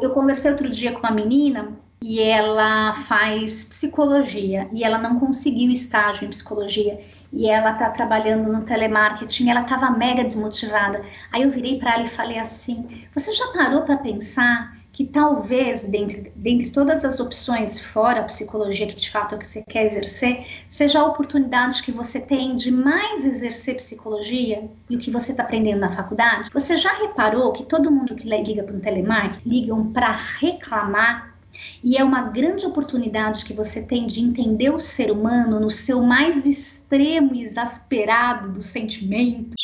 Eu, conversei outro dia com uma menina e ela faz psicologia e ela não conseguiu estágio em psicologia e ela tá trabalhando no telemarketing, ela estava mega desmotivada. Aí eu virei para ela e falei assim: "Você já parou para pensar que talvez, dentre, dentre todas as opções fora a psicologia, que de fato é o que você quer exercer, seja a oportunidade que você tem de mais exercer psicologia e o que você está aprendendo na faculdade? Você já reparou que todo mundo que liga para um telemarketing ligam para reclamar e é uma grande oportunidade que você tem de entender o ser humano no seu mais extremo e exasperado do sentimento.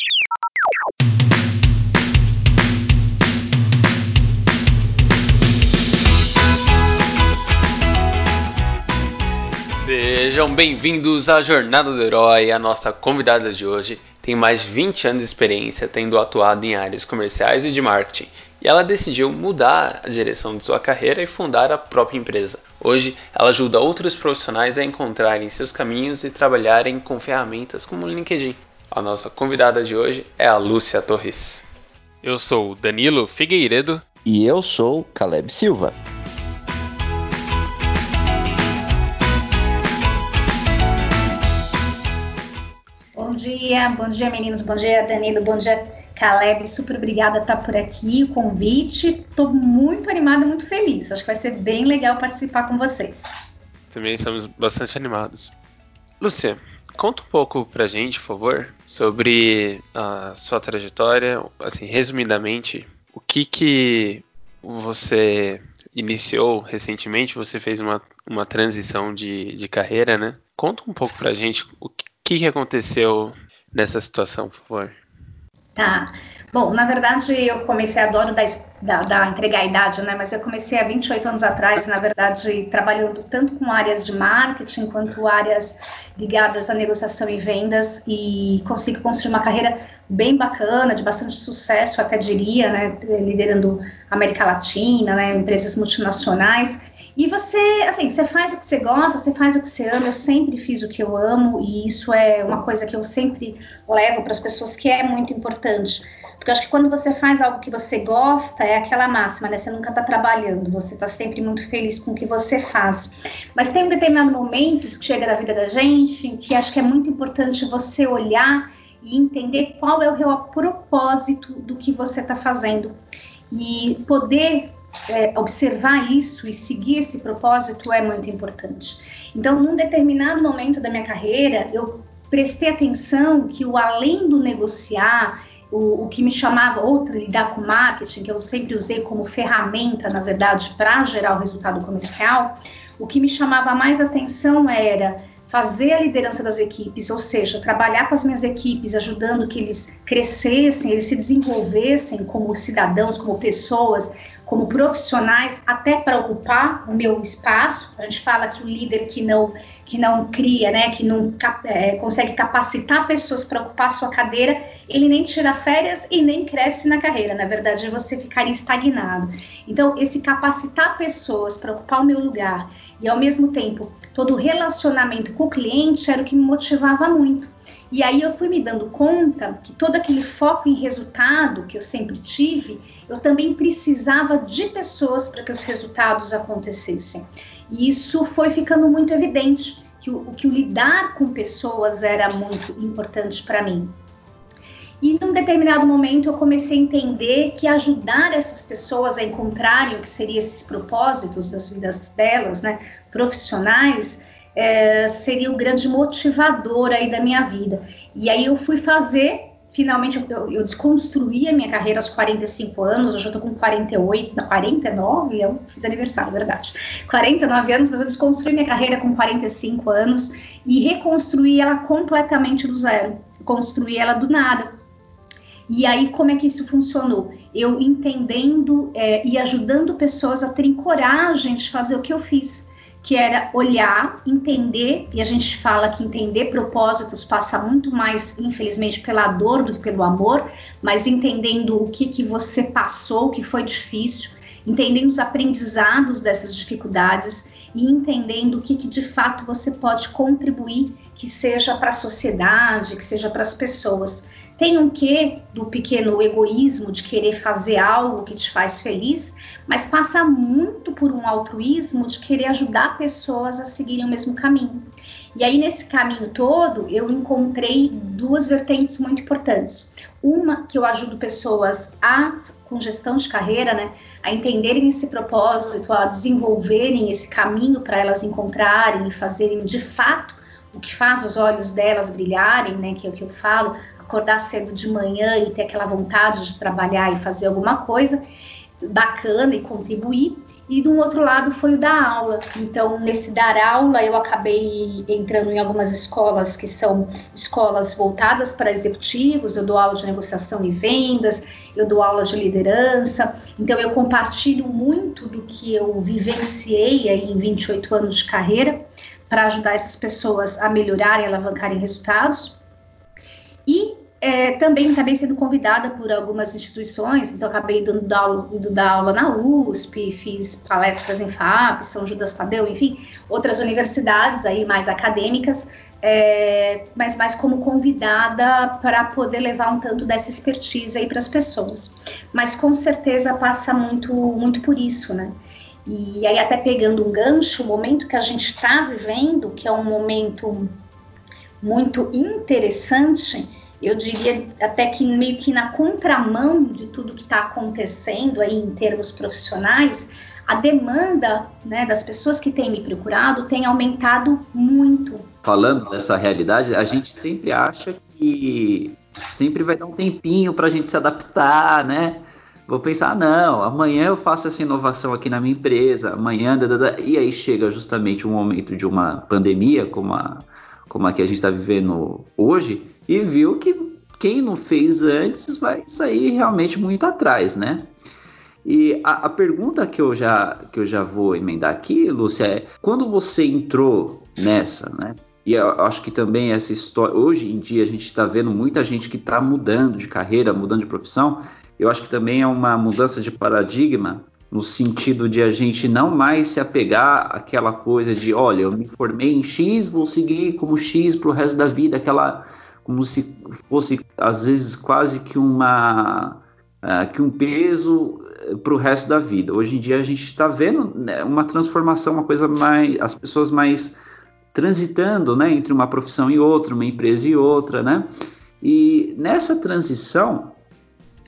Sejam bem-vindos à Jornada do Herói. A nossa convidada de hoje tem mais de 20 anos de experiência, tendo atuado em áreas comerciais e de marketing, e ela decidiu mudar a direção de sua carreira e fundar a própria empresa. Hoje, ela ajuda outros profissionais a encontrarem seus caminhos e trabalharem com ferramentas como o LinkedIn. A nossa convidada de hoje é a Lúcia Torres. Eu sou Danilo Figueiredo. E eu sou Caleb Silva. Dia, bom dia meninos, bom dia Danilo, bom dia Caleb, super obrigada por estar por aqui, o convite. Estou muito animada, muito feliz. Acho que vai ser bem legal participar com vocês. Também estamos bastante animados. Lúcia, conta um pouco pra gente, por favor, sobre a sua trajetória, assim, resumidamente, o que que você iniciou recentemente, você fez uma, uma transição de, de carreira, né? Conta um pouco pra gente o que que, que aconteceu nessa situação, por favor? Tá. Bom, na verdade, eu comecei, adoro dar, dar, entregar a idade, né? Mas eu comecei há 28 anos atrás, na verdade, trabalhando tanto com áreas de marketing quanto áreas ligadas à negociação e vendas e consigo construir uma carreira bem bacana, de bastante sucesso, até diria, né? Liderando América Latina, né? Empresas multinacionais. E você, assim, você faz o que você gosta, você faz o que você ama. Eu sempre fiz o que eu amo e isso é uma coisa que eu sempre levo para as pessoas que é muito importante. Porque eu acho que quando você faz algo que você gosta, é aquela máxima, né? Você nunca está trabalhando, você está sempre muito feliz com o que você faz. Mas tem um determinado momento que chega na vida da gente que acho que é muito importante você olhar e entender qual é o real propósito do que você está fazendo. E poder é, observar isso e seguir esse propósito é muito importante. Então, num determinado momento da minha carreira, eu prestei atenção que o além do negociar, o, o que me chamava, ou lidar com marketing, que eu sempre usei como ferramenta, na verdade, para gerar o resultado comercial, o que me chamava mais atenção era fazer a liderança das equipes, ou seja, trabalhar com as minhas equipes, ajudando que eles crescessem, eles se desenvolvessem como cidadãos, como pessoas, como profissionais, até para ocupar o meu espaço. A gente fala que o líder que não que não cria, né, que não é, consegue capacitar pessoas para ocupar sua cadeira, ele nem tira férias e nem cresce na carreira. Na verdade, você ficaria estagnado. Então, esse capacitar pessoas para ocupar o meu lugar e ao mesmo tempo todo o relacionamento com o cliente era o que me motivava muito. E aí eu fui me dando conta que todo aquele foco em resultado que eu sempre tive, eu também precisava de pessoas para que os resultados acontecessem. E isso foi ficando muito evidente que o, que o lidar com pessoas era muito importante para mim. E num determinado momento eu comecei a entender que ajudar essas pessoas a encontrarem o que seriam esses propósitos das vidas delas, né, profissionais, é, seria o grande motivador aí da minha vida. E aí eu fui fazer, finalmente eu, eu desconstruí a minha carreira aos 45 anos, hoje eu tô com 48, não, 49, eu fiz aniversário, verdade. 49 anos, mas eu desconstruí minha carreira com 45 anos e reconstruí ela completamente do zero. Construí ela do nada. E aí, como é que isso funcionou? Eu entendendo é, e ajudando pessoas a terem coragem de fazer o que eu fiz que era olhar, entender, e a gente fala que entender propósitos passa muito mais, infelizmente, pela dor do que pelo amor, mas entendendo o que, que você passou, o que foi difícil, entendendo os aprendizados dessas dificuldades e entendendo o que, que de fato você pode contribuir, que seja para a sociedade, que seja para as pessoas. Tem um quê do pequeno egoísmo de querer fazer algo que te faz feliz, mas passa muito por um altruísmo de querer ajudar pessoas a seguirem o mesmo caminho. E aí, nesse caminho todo, eu encontrei duas vertentes muito importantes. Uma, que eu ajudo pessoas a, com gestão de carreira, né, a entenderem esse propósito, a desenvolverem esse caminho para elas encontrarem e fazerem de fato o que faz os olhos delas brilharem, né, que é o que eu falo, acordar cedo de manhã e ter aquela vontade de trabalhar e fazer alguma coisa bacana e contribuir. E do outro lado foi o da aula. Então, nesse dar aula, eu acabei entrando em algumas escolas que são escolas voltadas para executivos. Eu dou aula de negociação e vendas, eu dou aula de liderança. Então, eu compartilho muito do que eu vivenciei aí em 28 anos de carreira para ajudar essas pessoas a melhorarem, alavancarem resultados. E é, também acabei sendo convidada por algumas instituições, então acabei dando aula, indo dar aula na USP, fiz palestras em FAP, São Judas Tadeu, enfim, outras universidades aí mais acadêmicas, é, mas mais como convidada para poder levar um tanto dessa expertise aí para as pessoas. Mas com certeza passa muito, muito por isso, né? E aí até pegando um gancho, o momento que a gente está vivendo, que é um momento muito interessante, eu diria até que meio que na contramão de tudo que está acontecendo aí em termos profissionais, a demanda né, das pessoas que têm me procurado tem aumentado muito. Falando dessa realidade, a gente sempre acha que sempre vai dar um tempinho para a gente se adaptar, né? Vou pensar, ah, não, amanhã eu faço essa inovação aqui na minha empresa, amanhã, e aí chega justamente um momento de uma pandemia, como a, como a que a gente está vivendo hoje, e viu que quem não fez antes vai sair realmente muito atrás, né? E a, a, pergunta que eu, já, que eu já vou emendar aqui, Lúcia, é quando você entrou nessa, né? E eu acho que também essa história, hoje em dia a gente está vendo muita gente que está mudando de carreira, mudando de profissão. Eu acho que também é uma mudança de paradigma no sentido de a gente não mais se apegar àquela coisa de, olha, eu me formei em X, vou seguir como X para o resto da vida, aquela como se fosse às vezes quase que uma uh, que um peso eh, para o resto da vida. Hoje em dia a gente está vendo né, uma transformação, uma coisa mais, as pessoas mais transitando, né, entre uma profissão e outra, uma empresa e outra, né? E nessa transição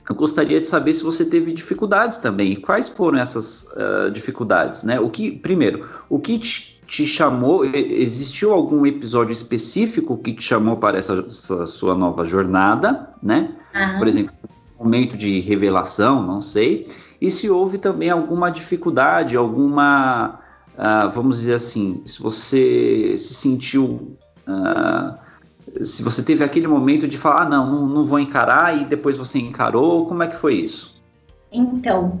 eu gostaria de saber se você teve dificuldades também. Quais foram essas uh, dificuldades, né? O que, primeiro, o que te, te, chamou? Existiu algum episódio específico que te chamou para essa, essa sua nova jornada, né? Uhum. Por exemplo, um momento de revelação, não sei. E se houve também alguma dificuldade, alguma, uh, vamos dizer assim, se você se sentiu uh, se você teve aquele momento de falar, ah, não, não, não vou encarar e depois você encarou, como é que foi isso? Então,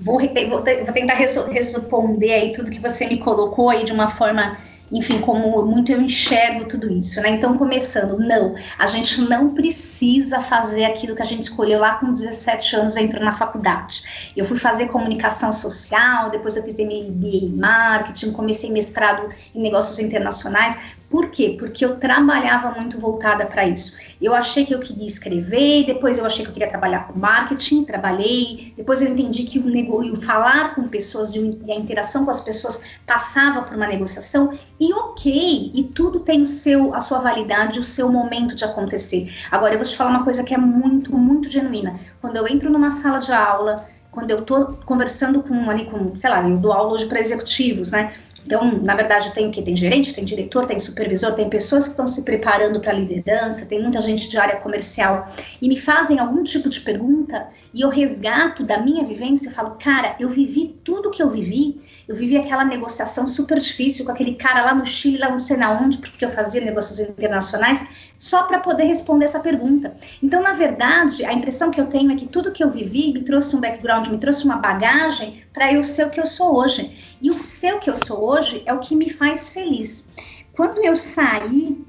vou, vou, vou tentar responder aí tudo que você me colocou aí de uma forma enfim, como muito eu enxergo tudo isso, né? Então, começando, não, a gente não precisa fazer aquilo que a gente escolheu lá com 17 anos, entrou na faculdade. Eu fui fazer comunicação social, depois eu fiz MBA em marketing, comecei mestrado em negócios internacionais, por quê? Porque eu trabalhava muito voltada para isso. Eu achei que eu queria escrever, depois eu achei que eu queria trabalhar com marketing, trabalhei, depois eu entendi que o, falar com pessoas e a interação com as pessoas passava por uma negociação, e ok, e tudo tem o seu, a sua validade, o seu momento de acontecer. Agora eu vou te falar uma coisa que é muito, muito genuína. Quando eu entro numa sala de aula, quando eu estou conversando com ali com, sei lá, eu dou aula hoje para executivos, né? Então, na verdade, tem o que? Tem gerente, tem diretor, tem supervisor, tem pessoas que estão se preparando para a liderança, tem muita gente de área comercial e me fazem algum tipo de pergunta e eu resgato da minha vivência e falo, cara, eu vivi tudo que eu vivi, eu vivi aquela negociação super difícil com aquele cara lá no Chile, lá não sei na onde, porque eu fazia negócios internacionais, só para poder responder essa pergunta. Então, na verdade, a impressão que eu tenho é que tudo que eu vivi me trouxe um background, me trouxe uma bagagem para eu ser o que eu sou hoje. E o ser o que eu sou hoje é o que me faz feliz. Quando eu saí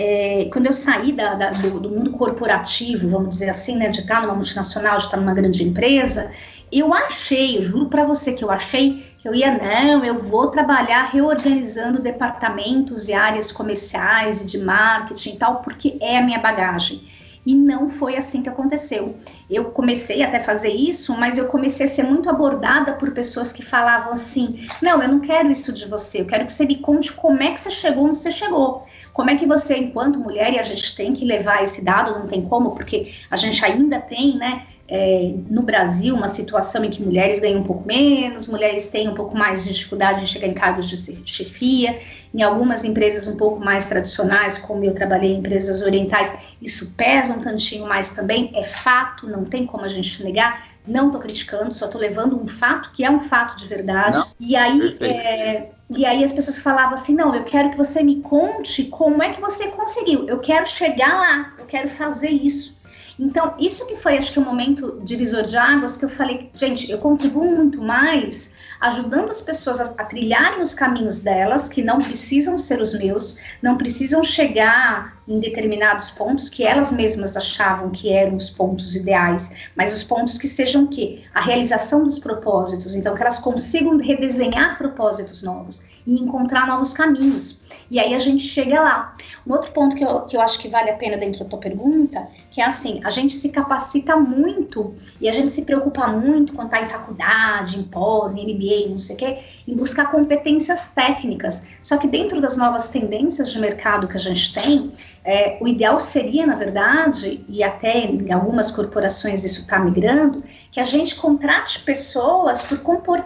é, quando eu saí da, da, do, do, mundo corporativo, vamos dizer assim, né, de estar numa multinacional, de estar numa grande empresa, Eu achei, eu juro para você que eu achei que eu ia, não, eu vou trabalhar reorganizando departamentos e áreas comerciais e de marketing e tal, porque é a minha bagagem. E não foi assim que aconteceu. Eu comecei até fazer isso, mas eu comecei a ser muito abordada por pessoas que falavam assim: não, eu não quero isso de você, eu quero que você me conte como é que você chegou onde você chegou. Como é que você, enquanto mulher, e a gente tem que levar esse dado, não tem como, porque a gente ainda tem, né, é, no Brasil uma situação em que mulheres ganham um pouco menos, mulheres têm um pouco mais de dificuldade em chegar em cargos de chefia, em algumas empresas um pouco mais tradicionais, como eu trabalhei em empresas orientais, isso pesa um tantinho mais também, é fato, não tem como a gente negar, não estou criticando, só estou levando um fato que é um fato de verdade. Não, e aí, é, e aí as pessoas falavam assim, não, eu quero que você me conte como é que você conseguiu. Eu quero chegar lá, eu quero fazer isso. Então, isso que foi, acho que, o um momento divisor de águas que eu falei, gente, eu contribuo muito mais ajudando as pessoas a, a, trilharem os caminhos delas, que não precisam ser os meus, não precisam chegar em determinados pontos que elas mesmas achavam que eram os pontos ideais, mas os pontos que sejam que a realização dos propósitos, então que elas consigam redesenhar propósitos novos e encontrar novos caminhos. E aí a gente chega lá. Um outro ponto que eu, que eu acho que vale a pena dentro da tua pergunta, que é assim, a gente se capacita muito e a gente se preocupa muito quando está em faculdade, em pós, em MBA, não sei o quê, em buscar competências técnicas. Só que dentro das novas tendências de mercado que a gente tem, é, o ideal seria, na verdade, e até em algumas corporações isso está migrando, que a gente contrate pessoas por,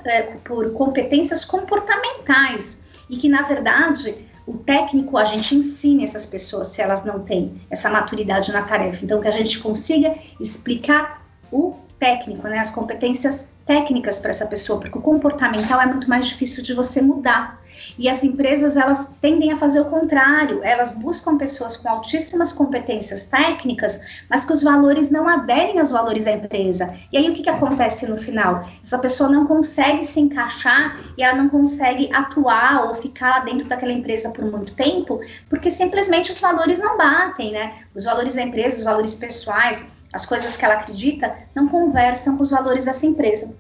é, por competências comportamentais e que, na verdade, o técnico a gente ensine essas pessoas se elas não têm essa maturidade na tarefa. Então, que a gente consiga explicar o técnico, né, as competências técnicas para essa pessoa, porque o comportamental é muito mais difícil de você mudar. E as empresas elas tendem a fazer o contrário, elas buscam pessoas com altíssimas competências técnicas, mas que os valores não aderem aos valores da empresa. E aí o que, que acontece no final? Essa pessoa não consegue se encaixar e ela não consegue atuar ou ficar dentro daquela empresa por muito tempo, porque simplesmente os valores não batem, né? Os valores da empresa, os valores pessoais, as coisas que ela acredita, não conversam com os valores dessa empresa.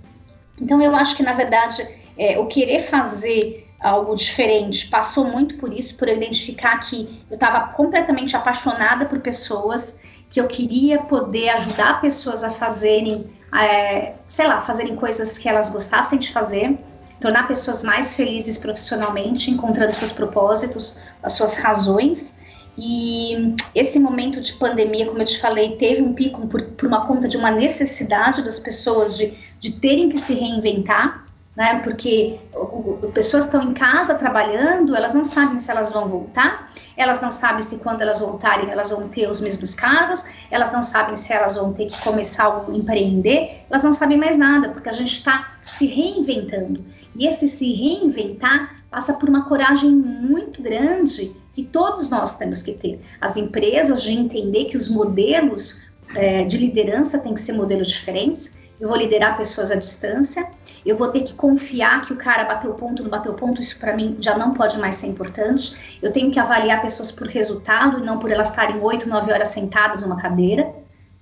Então eu acho que na verdade é, o querer fazer algo diferente passou muito por isso, por eu identificar que eu estava completamente apaixonada por pessoas, que eu queria poder ajudar pessoas a fazerem, é, sei lá, fazerem coisas que elas gostassem de fazer, tornar pessoas mais felizes profissionalmente, encontrando seus propósitos, as suas razões. E esse momento de pandemia, como eu te falei, teve um pico por, por uma conta de uma necessidade das pessoas de, de terem que se reinventar né? Porque pessoas estão em casa trabalhando, elas não sabem se elas vão voltar, elas não sabem se quando elas voltarem elas vão ter os mesmos cargos, elas não sabem se elas vão ter que começar a empreender, elas não sabem mais nada, porque a gente está se reinventando. E esse se reinventar passa por uma coragem muito grande que todos nós temos que ter. As empresas de entender que os modelos é, de liderança têm que ser modelos diferentes eu vou liderar pessoas à distância, eu vou ter que confiar que o cara bateu ponto, não bateu ponto, isso para mim já não pode mais ser importante. Eu tenho que avaliar pessoas por resultado e não por elas estarem 8, 9 horas sentadas numa cadeira.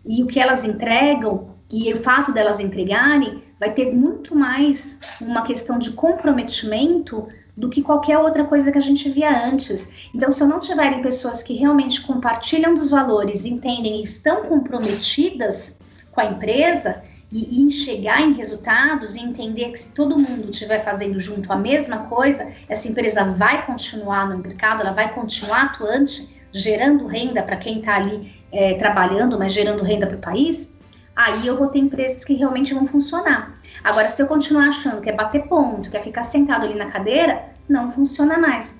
E o que elas entregam e o fato delas entregarem vai ter muito mais uma questão de comprometimento do que qualquer outra coisa que a gente via antes. Então, se eu não tiverem pessoas que realmente compartilham dos valores, entendem e estão comprometidas com a empresa, e, enxergar em resultados e entender que se todo mundo estiver fazendo junto a mesma coisa, essa empresa vai continuar no mercado, ela vai continuar atuante, gerando renda para quem está ali é, trabalhando, mas gerando renda para o país, aí eu vou ter empresas que realmente vão funcionar. Agora, se eu continuar achando que é bater ponto, que é ficar sentado ali na cadeira, não funciona mais.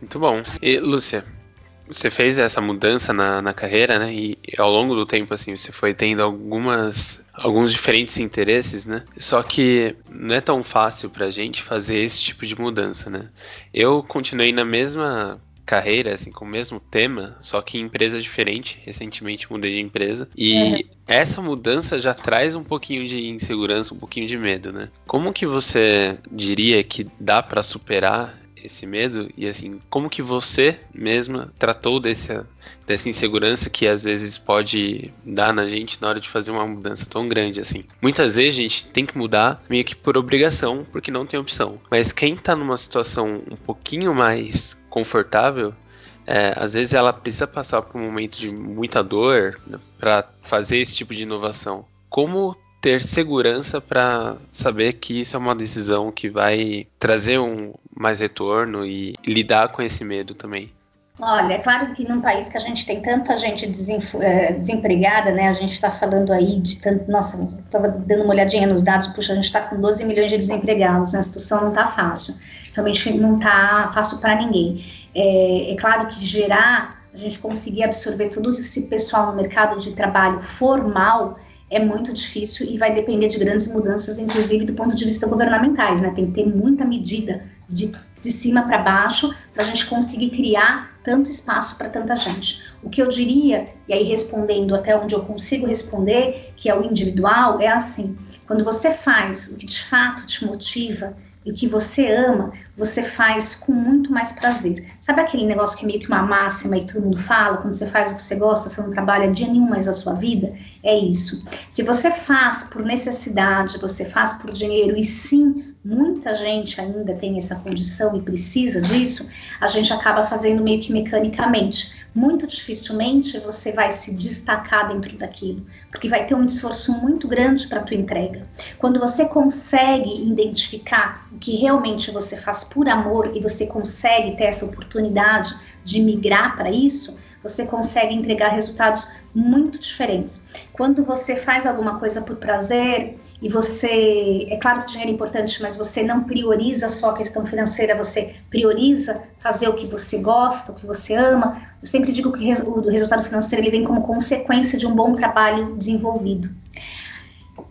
Muito bom. E, Lúcia, você fez essa mudança na, na carreira, né? E ao longo do tempo, assim, você foi tendo algumas alguns diferentes interesses, né? Só que não é tão fácil pra gente fazer esse tipo de mudança, né? Eu continuei na mesma carreira, assim, com o mesmo tema, só que em empresa diferente. Recentemente mudei de empresa. E essa mudança já traz um pouquinho de insegurança, um pouquinho de medo, né? Como que você diria que dá para superar esse medo e assim, como que você mesma tratou desse, dessa insegurança que às vezes pode dar na gente na hora de fazer uma mudança tão grande assim. Muitas vezes a gente tem que mudar meio que por obrigação, porque não tem opção. Mas quem tá numa situação um pouquinho mais confortável, é, às vezes ela precisa passar por um momento de muita dor para fazer esse tipo de inovação. Como ter segurança para saber que isso é uma decisão que vai trazer um mais retorno e lidar com esse medo também? Olha, é claro que num país que a gente tem tanta gente é, desempregada, né? A gente está falando aí de tanto. Nossa, estava dando uma olhadinha nos dados, puxa, a gente está com 12 milhões de desempregados, né? a situação não está fácil. Realmente não está fácil para ninguém. É, é claro que gerar, a gente conseguir absorver todo esse pessoal no mercado de trabalho formal é muito difícil e vai depender de grandes mudanças, inclusive do ponto de vista governamentais, né? Tem que ter muita medida de, de cima para baixo para a gente conseguir criar tanto espaço para tanta gente. O que eu diria, e aí respondendo até onde eu consigo responder, que é o individual, é assim: quando você faz o que de fato te motiva e o que você ama, você faz com muito mais prazer. Sabe aquele negócio que é meio que uma máxima e todo mundo fala, quando você faz o que você gosta, você não trabalha dia nenhum mais a sua vida? É isso. Se você faz por necessidade, você faz por dinheiro, e sim, muita gente ainda tem essa condição e precisa disso, a gente acaba fazendo meio que mecanicamente muito dificilmente você vai se destacar dentro daquilo, porque vai ter um esforço muito grande para a tua entrega. Quando você consegue identificar o que realmente você faz por amor e você consegue ter essa oportunidade de migrar para isso, você consegue entregar resultados muito diferentes. Quando você faz alguma coisa por prazer, e você, é claro que o dinheiro é importante, mas você não prioriza só a questão financeira, você prioriza fazer o que você gosta, o que você ama. Eu sempre digo que o resultado financeiro ele vem como consequência de um bom trabalho desenvolvido.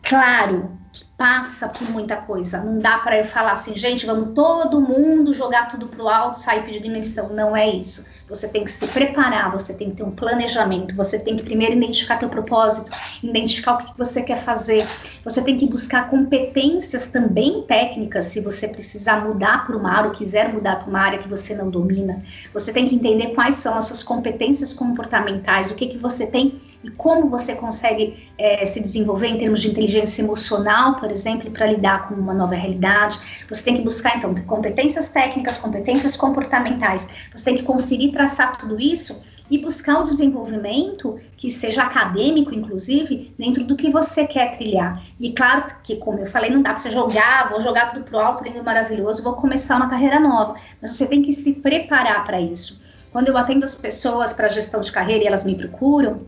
Claro que passa por muita coisa. Não dá para eu falar assim, gente, vamos todo mundo jogar tudo pro alto, sair pedir dimensão. Não é isso você tem que se preparar, você tem que ter um planejamento, você tem que primeiro identificar teu propósito, identificar o que você quer fazer, você tem que buscar competências também técnicas se você precisar mudar para uma área ou quiser mudar para uma área que você não domina. Você tem que entender quais são as suas competências comportamentais, o que, que você tem e como você consegue é, se desenvolver em termos de inteligência emocional, por exemplo, para lidar com uma nova realidade. Você tem que buscar, então, competências técnicas, competências comportamentais. Você tem que conseguir traçar tudo isso e buscar o desenvolvimento que seja acadêmico, inclusive, dentro do que você quer trilhar. E claro que, como eu falei, não dá para você jogar, vou jogar tudo pro alto, lindo, maravilhoso, vou começar uma carreira nova. Mas você tem que se preparar para isso. Quando eu atendo as pessoas para gestão de carreira e elas me procuram,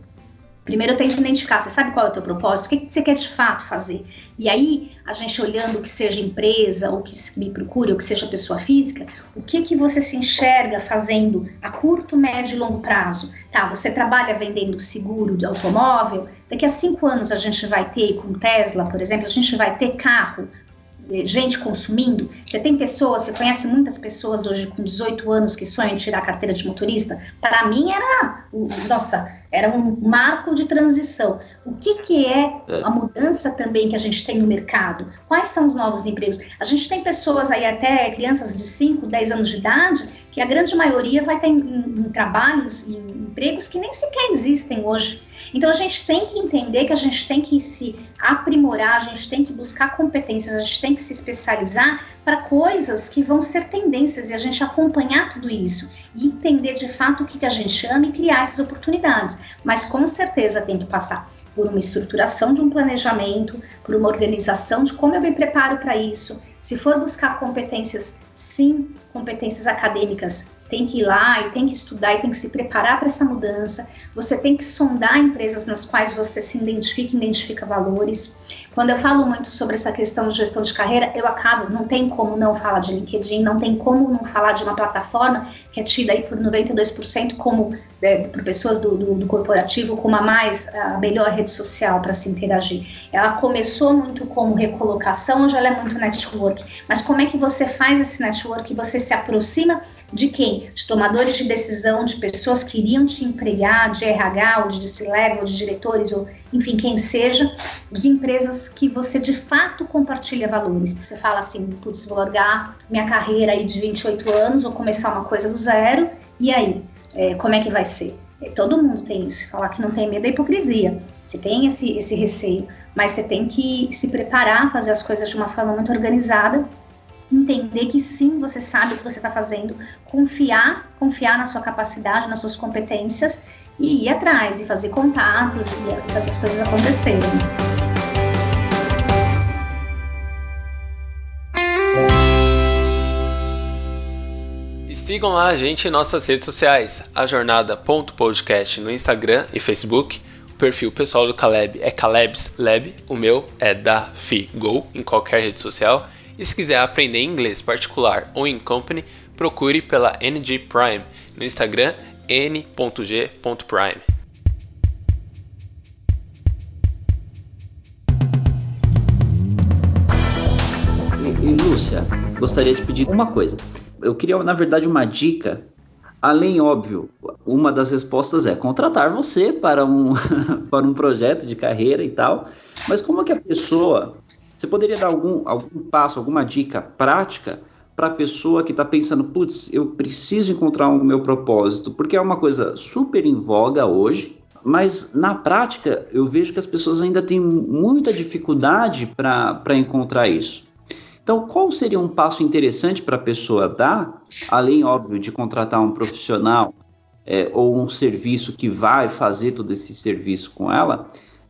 Primeiro eu tento identificar, você sabe qual é o teu propósito? O que, que você quer de fato fazer? E aí, a gente olhando que seja empresa, ou que me procure, ou que seja pessoa física, o que que você se enxerga fazendo a curto, médio e longo prazo? Tá, você trabalha vendendo seguro de automóvel, daqui a cinco anos a gente vai ter, com Tesla, por exemplo, a gente vai ter carro gente consumindo. Você tem pessoas, você conhece muitas pessoas hoje com 18 anos que sonham em tirar a carteira de motorista? Para mim era, nossa, era um marco de transição. O que, que é, é a mudança também que a gente tem no mercado? Quais são os novos empregos? A gente tem pessoas aí, até crianças de 5, 10 anos de idade, que a grande maioria vai em, em, em trabalhos, em empregos que nem sequer existem hoje. Então a gente tem que entender que a gente tem que se aprimorar, a gente tem que buscar competências, a gente tem que se especializar para coisas que vão ser tendências e a gente acompanhar tudo isso e entender de fato o que, que a gente ama e criar essas oportunidades. Mas com certeza tem que passar por uma estruturação de um planejamento, por uma organização de como eu me preparo para isso. Se for buscar competências, sim, competências acadêmicas, tem que ir lá e tem que estudar e tem que se preparar para essa mudança. Você tem que sondar empresas nas quais você se identifica, identifica valores. Quando eu falo muito sobre essa questão de gestão de carreira, eu acabo, não tem como não falar de LinkedIn, não tem como não falar de uma plataforma que é tida aí por 92% como é, por pessoas do, do, do, corporativo como a mais a melhor rede social para se interagir. Ela começou muito como recolocação, hoje ela é muito network. Mas como é que você faz esse network? Você se aproxima de quem? De tomadores de decisão, de pessoas que iriam te empregar, de RH, ou de C-level, de diretores, ou enfim, quem seja, de empresas que você de fato compartilha valores. Você fala assim, putz, vou largar minha carreira aí de 28 anos, vou começar uma coisa do zero, e aí? É, como é que vai ser? É, todo mundo tem isso. Falar que não tem medo é hipocrisia. Você tem esse, esse receio, mas você tem que se preparar, fazer as coisas de uma forma muito organizada entender que sim, você sabe o que você está fazendo, confiar, confiar na sua capacidade, nas suas competências e ir atrás e fazer contatos e fazer as coisas acontecerem. Sigam lá a gente em nossas redes sociais, a jornada.podcast no Instagram e Facebook. O perfil pessoal do Caleb é Caleb's Lab, o meu é da Figo em qualquer rede social. E se quiser aprender inglês particular ou em company, procure pela NG Prime no Instagram n.g.prime. E, e Lúcia, gostaria de pedir uma coisa. Eu queria, na verdade, uma dica. Além, óbvio, uma das respostas é contratar você para um, para um projeto de carreira e tal. Mas como é que a pessoa você poderia dar algum, algum passo, alguma dica prática para a pessoa que está pensando, putz, eu preciso encontrar o meu propósito, porque é uma coisa super em voga hoje, mas na prática eu vejo que as pessoas ainda têm muita dificuldade para encontrar isso. Então, qual seria um passo interessante para a pessoa dar, além, óbvio, de contratar um profissional é, ou um serviço que vai fazer todo esse serviço com ela?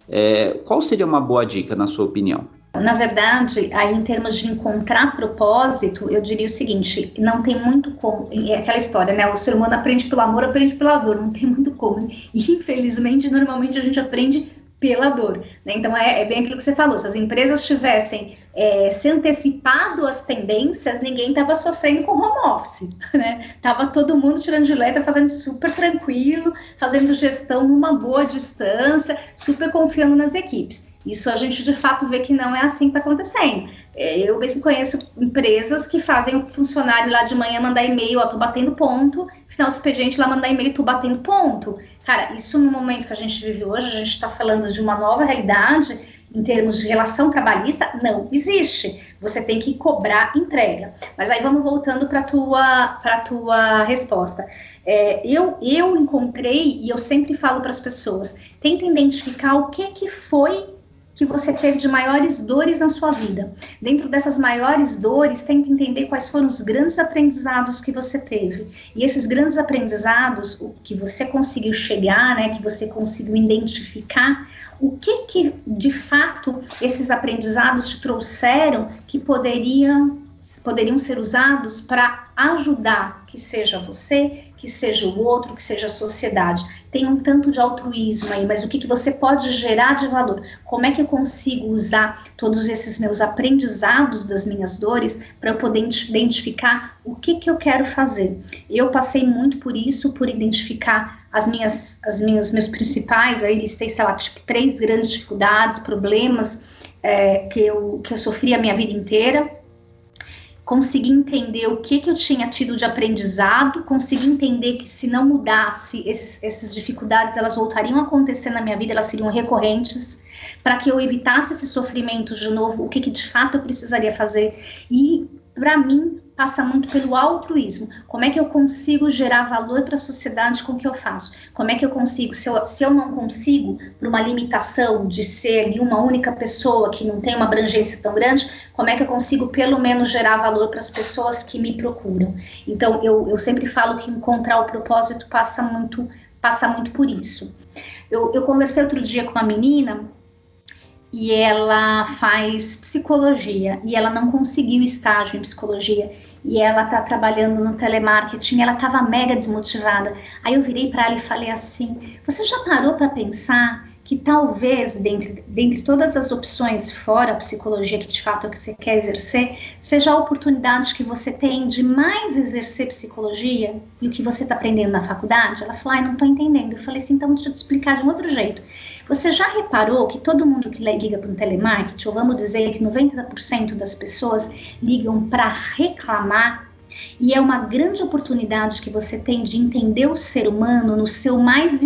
É, qual seria uma boa dica, na sua opinião? Na verdade, aí em termos de encontrar propósito, eu diria o seguinte: não tem muito como. É aquela história, né? O ser humano aprende pelo amor, aprende pela dor, não tem muito como. E infelizmente, normalmente a gente aprende pela dor. Né? Então é, é, bem aquilo que você falou: se as empresas tivessem é, se antecipado às tendências, ninguém estava sofrendo com home office. Né? Tava todo mundo tirando de letra, fazendo super tranquilo, fazendo gestão numa boa distância, super confiando nas equipes. Isso a gente de fato vê que não é assim que está acontecendo. É, eu mesmo conheço empresas que fazem o funcionário lá de manhã mandar e-mail, ó, tô batendo ponto, final do expediente lá mandar e-mail, tô batendo ponto. Cara, isso no momento que a gente vive hoje, a gente está falando de uma nova realidade em termos de relação trabalhista, não existe. Você tem que cobrar entrega. Mas aí vamos voltando para tua para tua resposta. É, eu eu encontrei e eu sempre falo para as pessoas, tenta identificar o que que foi que você teve de maiores dores na sua vida. Dentro dessas maiores dores, tenta entender quais foram os grandes aprendizados que você teve. E esses grandes aprendizados, o que você conseguiu chegar, né, que você conseguiu identificar, o que que de fato esses aprendizados te trouxeram que poderiam poderiam ser usados para ajudar, que seja você, que seja o outro, que seja a sociedade. Tem um tanto de altruísmo aí, mas o que, que você pode gerar de valor? Como é que eu consigo usar todos esses meus aprendizados das minhas dores para eu poder identificar o que, que eu quero fazer? Eu passei muito por isso, por identificar as minhas, as minhas, meus principais, aí listei, sei lá, tipo, três grandes dificuldades, problemas é, que, eu, que eu sofri a minha vida inteira consegui entender o que, que eu tinha tido de aprendizado, consegui entender que se não mudasse, esses, essas dificuldades elas voltariam a acontecer na minha vida, elas seriam recorrentes, para que eu evitasse esses sofrimentos de novo, o que, que de fato eu precisaria fazer. E, para mim, passa muito pelo altruísmo. Como é que eu consigo gerar valor para a sociedade com o que eu faço? Como é que eu consigo, se eu, se eu não consigo, por uma limitação de ser uma única pessoa que não tem uma abrangência tão grande, como é que eu consigo pelo menos gerar valor para as pessoas que me procuram? Então, eu, eu sempre falo que encontrar o propósito passa muito, passa muito por isso. Eu, eu conversei outro dia com uma menina e ela faz psicologia. E ela não conseguiu estágio em psicologia. E ela tá trabalhando no telemarketing, ela estava mega desmotivada. Aí eu virei para ela e falei assim: "Você já parou para pensar que talvez, dentre, dentre todas as opções fora a psicologia, que de fato é o que você quer exercer, seja a oportunidade que você tem de mais exercer psicologia e o que você está aprendendo na faculdade? Ela falou, ai, não estou entendendo. Eu falei assim, então deixa eu te explicar de um outro jeito. Você já reparou que todo mundo que liga para um telemarketing, ou vamos dizer que 90% das pessoas ligam para reclamar e é uma grande oportunidade que você tem de entender o ser humano no seu mais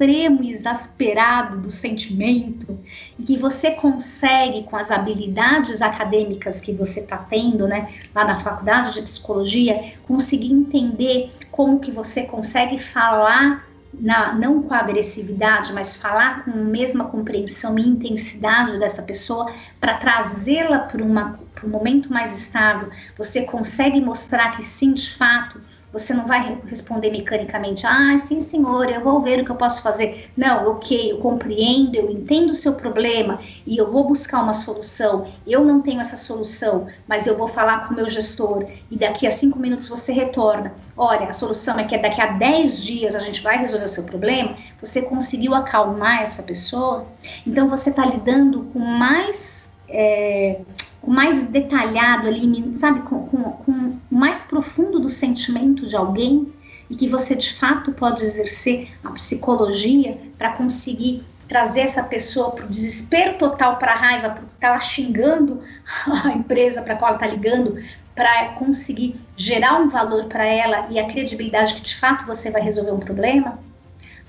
extremo e exasperado do sentimento e que você consegue, com as habilidades acadêmicas que você está tendo, né, lá na faculdade de psicologia, conseguir entender como que você consegue falar na, não com agressividade, mas falar com a mesma compreensão e intensidade dessa pessoa para trazê-la para um momento mais estável, você consegue mostrar que sim, de fato, você não vai responder mecanicamente, ah, sim, senhor, eu vou ver o que eu posso fazer. Não, ok, eu compreendo, eu entendo o seu problema e eu vou buscar uma solução. Eu não tenho essa solução, mas eu vou falar com o meu gestor e daqui a cinco minutos você retorna. Olha, a solução é que daqui a dez dias a gente vai resolver o seu problema. Você conseguiu acalmar essa pessoa, então você está lidando com mais. É, com mais detalhado ali, sabe, com, com, com o mais profundo do sentimento de alguém e que você de fato pode exercer a psicologia para conseguir trazer essa pessoa para o desespero total, para a raiva, porque está xingando a empresa para qual ela está ligando, para conseguir gerar um valor para ela e a credibilidade que de fato você vai resolver um problema.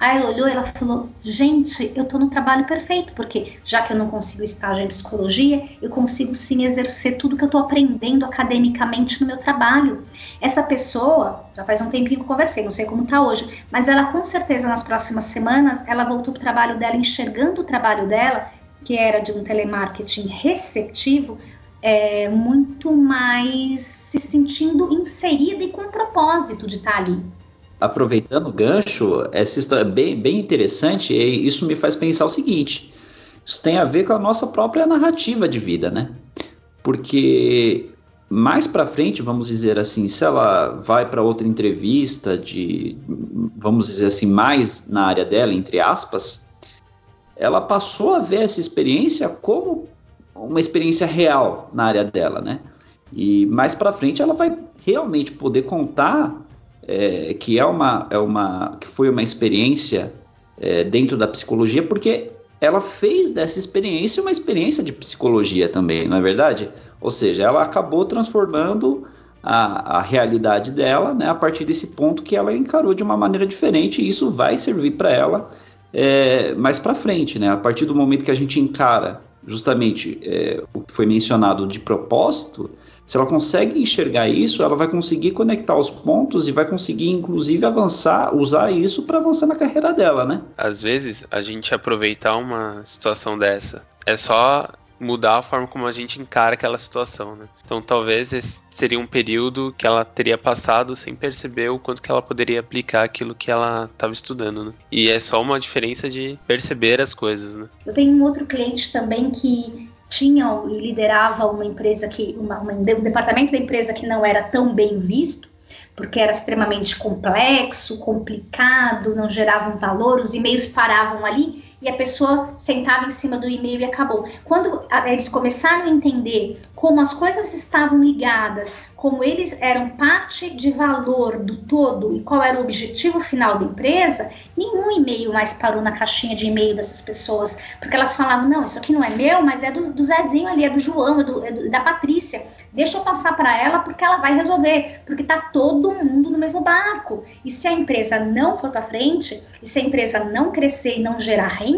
Aí ela olhou e ela falou: Gente, eu estou no trabalho perfeito, porque já que eu não consigo estágio em psicologia, eu consigo sim exercer tudo que eu estou aprendendo academicamente no meu trabalho. Essa pessoa, já faz um tempinho que eu conversei, não sei como está hoje, mas ela com certeza nas próximas semanas ela voltou para o trabalho dela, enxergando o trabalho dela, que era de um telemarketing receptivo, é, muito mais se sentindo inserida e com propósito de estar tá ali aproveitando o gancho, essa história é bem, bem interessante e isso me faz pensar o seguinte: isso tem a ver com a nossa própria narrativa de vida, né? Porque mais para frente, vamos dizer assim, se ela vai para outra entrevista de, vamos dizer assim, mais na área dela, entre aspas, ela passou a ver essa experiência como uma experiência real na área dela, né? E mais para frente ela vai realmente poder contar é, que é uma, é uma que foi uma experiência é, dentro da psicologia, porque ela fez dessa experiência uma experiência de psicologia também, não é verdade? Ou seja, ela acabou transformando a, a realidade dela né, a partir desse ponto que ela encarou de uma maneira diferente, e isso vai servir para ela é, mais para frente, né? A partir do momento que a gente encara justamente é, o que foi mencionado de propósito, se ela consegue enxergar isso, ela vai conseguir conectar os pontos e vai conseguir, inclusive, avançar, usar isso para avançar na carreira dela, né? Às vezes, a gente aproveitar uma situação dessa é só mudar a forma como a gente encara aquela situação, né? Então, talvez esse seria um período que ela teria passado sem perceber o quanto que ela poderia aplicar aquilo que ela estava estudando, né? E é só uma diferença de perceber as coisas, né? Eu tenho um outro cliente também que tinha e liderava uma empresa que, uma, uma, um departamento da empresa que não era tão bem visto, porque era extremamente complexo, complicado, não geravam valor, os e-mails paravam ali e a pessoa sentava em cima do e-mail e acabou. Quando eles começaram a entender como as coisas estavam ligadas, como eles eram parte de valor do todo e qual era o objetivo final da empresa, nenhum e-mail mais parou na caixinha de e-mail dessas pessoas, porque elas falavam: não, isso aqui não é meu, mas é do, do Zezinho ali, é do João, é, do, é do, da Patrícia. Deixa eu passar para ela porque ela vai resolver, porque tá todo mundo no mesmo barco. E se a empresa não for para frente, e se a empresa não crescer e não gerar renda,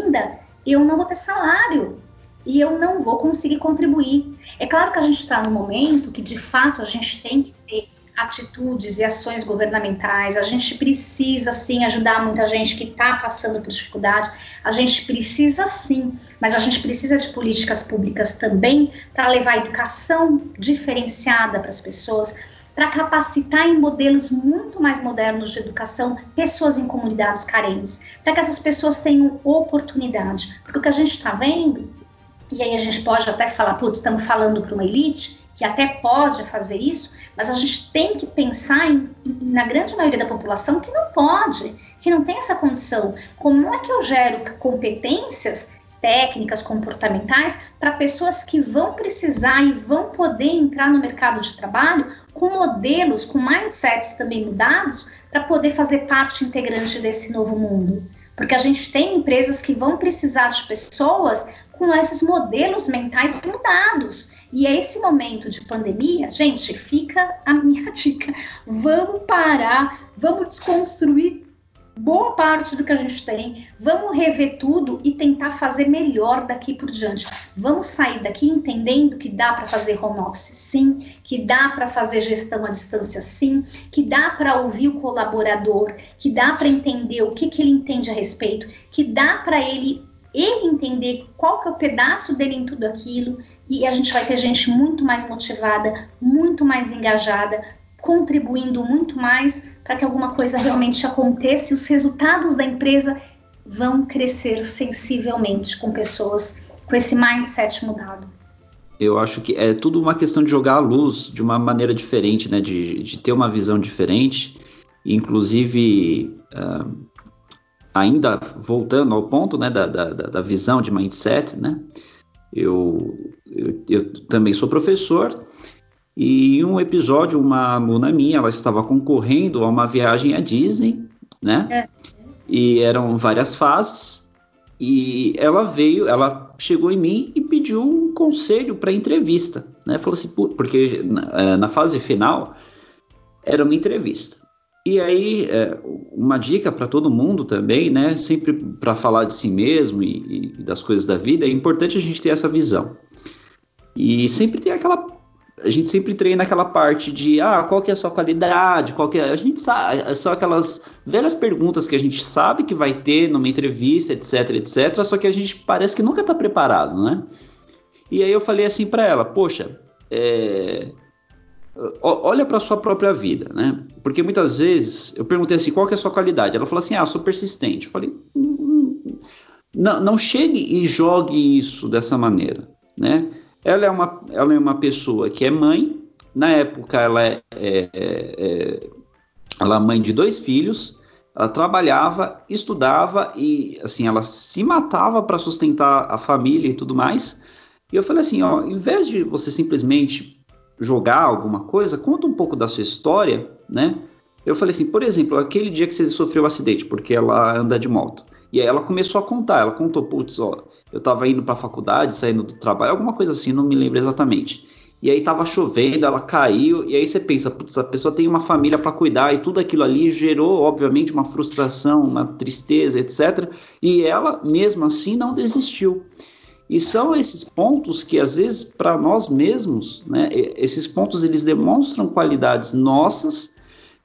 eu não vou ter salário e eu não vou conseguir contribuir. É claro que a gente está no momento que, de fato, a gente tem que ter atitudes e ações governamentais, a gente precisa sim ajudar muita gente que está passando por dificuldade, a gente precisa sim, mas a gente precisa de políticas públicas também para levar educação diferenciada para as pessoas, para capacitar em modelos muito mais modernos de educação pessoas em comunidades carentes, para que essas pessoas tenham oportunidade, porque o que a gente está vendo e aí a gente pode até falar, putz, estamos falando para uma elite que até pode fazer isso, mas a gente tem que pensar em, na grande maioria da população que não pode, que não tem essa condição. Como é que eu gero competências técnicas, comportamentais para pessoas que vão precisar e vão poder entrar no mercado de trabalho com modelos, com mindsets também mudados para poder fazer parte integrante desse novo mundo? Porque a gente tem empresas que vão precisar de pessoas com esses modelos mentais mudados. E é esse momento de pandemia, gente, fica a minha dica. Vamos parar, vamos desconstruir boa parte do que a gente tem, vamos rever tudo e tentar fazer melhor daqui por diante. Vamos sair daqui entendendo que dá para fazer home office sim, que dá para fazer gestão à distância sim, que dá para ouvir o colaborador, que dá para entender o que, que ele entende a respeito, que dá para ele ele entender qual que é o pedaço dele em tudo aquilo e a gente vai ter gente muito mais motivada, muito mais engajada, contribuindo muito mais para que alguma coisa realmente aconteça e os resultados da empresa vão crescer sensivelmente com pessoas com esse mindset mudado. Eu acho que é tudo uma questão de jogar a luz de uma maneira diferente, né? De, de ter uma visão diferente. Inclusive, uh, ainda voltando ao ponto né, da, da, da visão de mindset, né? Eu, eu, eu, também sou professor e em um episódio, uma aluna minha, ela estava concorrendo a uma viagem à Disney, né? É. E eram várias fases. E ela veio, ela chegou em mim e pediu um conselho para entrevista, né? Falou assim, porque na, na fase final era uma entrevista. E aí, é, uma dica para todo mundo também, né? Sempre para falar de si mesmo e, e, das coisas da vida, é importante a gente ter essa visão. E sempre tem aquela a gente sempre treina aquela parte de ah, qual que é a sua qualidade, qual que é. A gente sabe, são aquelas velhas perguntas que a gente sabe que vai ter numa entrevista, etc, etc, só que a gente parece que nunca está preparado, né? E aí eu falei assim para ela, poxa, é, olha para sua própria vida, né? Porque muitas vezes eu perguntei assim, qual que é a sua qualidade? Ela falou assim, ah, sou persistente. Eu falei, hum, hum, não, não chegue e jogue isso dessa maneira, né? Ela é uma, ela é uma pessoa que é mãe. Na época, ela é, é, é, ela é mãe de dois filhos. Ela trabalhava, estudava e assim ela se matava para sustentar a família e tudo mais. E eu falei assim, ó, em vez de você simplesmente jogar alguma coisa, conta um pouco da sua história, né? Eu falei assim, por exemplo, aquele dia que você sofreu um acidente, porque ela anda de moto. E aí ela começou a contar, ela contou, putz, ó, eu tava indo para a faculdade, saindo do trabalho, alguma coisa assim, não me lembro exatamente. E aí tava chovendo, ela caiu, e aí você pensa, putz, a pessoa tem uma família para cuidar e tudo aquilo ali gerou, obviamente, uma frustração, uma tristeza, etc. E ela, mesmo assim, não desistiu. E são esses pontos que, às vezes, para nós mesmos, né, esses pontos eles demonstram qualidades nossas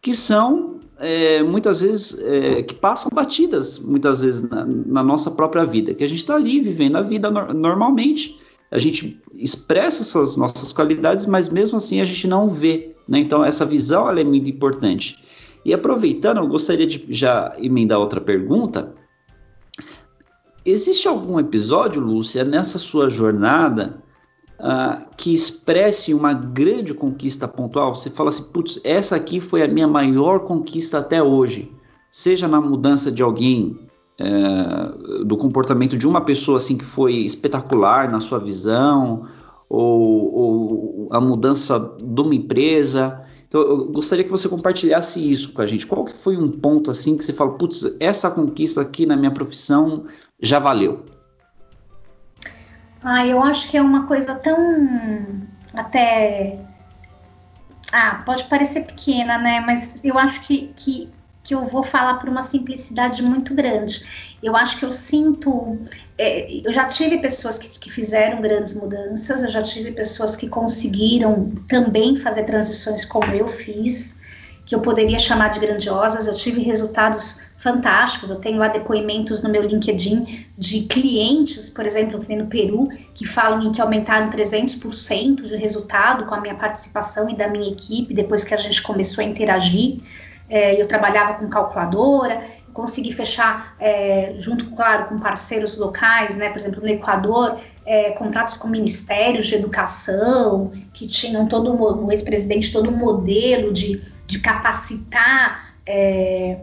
que são é, muitas vezes é, que passam batidas muitas vezes na, na nossa própria vida, que a gente está ali vivendo a vida no, normalmente, a gente expressa essas nossas qualidades, mas mesmo assim a gente não vê, né? Então essa visão é muito importante. E aproveitando, eu gostaria de já emendar outra pergunta. Existe algum episódio, Lúcia, nessa sua jornada uh, que expresse uma grande conquista pontual, você fala assim, putz, essa aqui foi a minha maior conquista até hoje, seja na mudança de alguém, uh, do comportamento de uma pessoa assim que foi espetacular na sua visão, ou, ou a mudança de uma empresa. Então, eu gostaria que você compartilhasse isso com a gente. Qual que foi um ponto assim que você fala, putz, essa conquista aqui na minha profissão já valeu? Ah, eu acho que é uma coisa tão até. Ah, pode parecer pequena, né? Mas eu acho que, que, que eu vou falar por uma simplicidade muito grande. Eu acho que eu sinto. É, eu já tive pessoas que, que fizeram grandes mudanças, eu já tive pessoas que conseguiram também fazer transições como eu fiz, que eu poderia chamar de grandiosas. Eu tive resultados fantásticos. Eu tenho lá depoimentos no meu LinkedIn de clientes, por exemplo, que no Peru, que falam em que aumentaram 300% de resultado com a minha participação e da minha equipe depois que a gente começou a interagir. É, eu trabalhava com calculadora, consegui fechar, é, junto, claro, com parceiros locais, né, por exemplo, no Equador, é, contratos com ministérios de educação, que tinham todo o ex-presidente, todo um modelo de, de capacitar é,